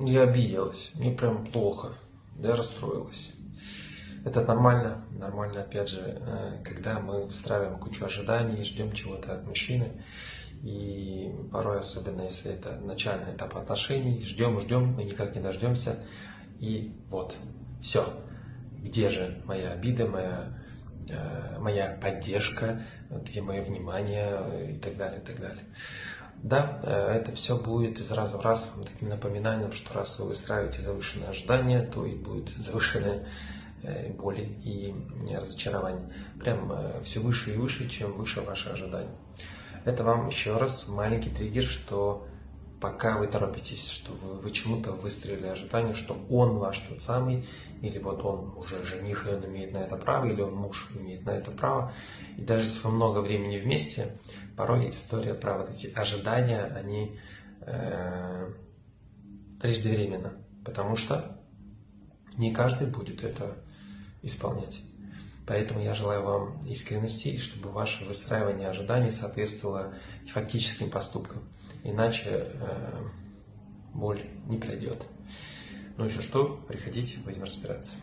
Я обиделась, мне прям плохо, я расстроилась. Это нормально, нормально, опять же, э, когда мы встраиваем кучу ожиданий, ждем чего-то от мужчины, и порой, особенно если это начальный этап отношений, ждем, ждем, мы никак не дождемся, и вот, все. Где же моя обида, моя, э, моя поддержка, где мое внимание и так далее, и так далее. Да, э, это все будет из раза в раз таким напоминанием, что раз вы выстраиваете завышенные ожидания, то и будет завышенные э, боли и разочарование. Прям э, все выше и выше, чем выше ваши ожидания. Это вам еще раз маленький триггер, что пока вы торопитесь, что вы, вы чему-то выстроили ожидание, что он ваш тот самый, или вот он уже жених, и он имеет на это право, или он муж имеет на это право. И даже если вы много времени вместе, порой история про вот эти ожидания, они э, преждевременно, потому что не каждый будет это исполнять. Поэтому я желаю вам искренности, чтобы ваше выстраивание ожиданий соответствовало фактическим поступкам. Иначе э, боль не пройдет. Ну еще что, приходите, будем разбираться.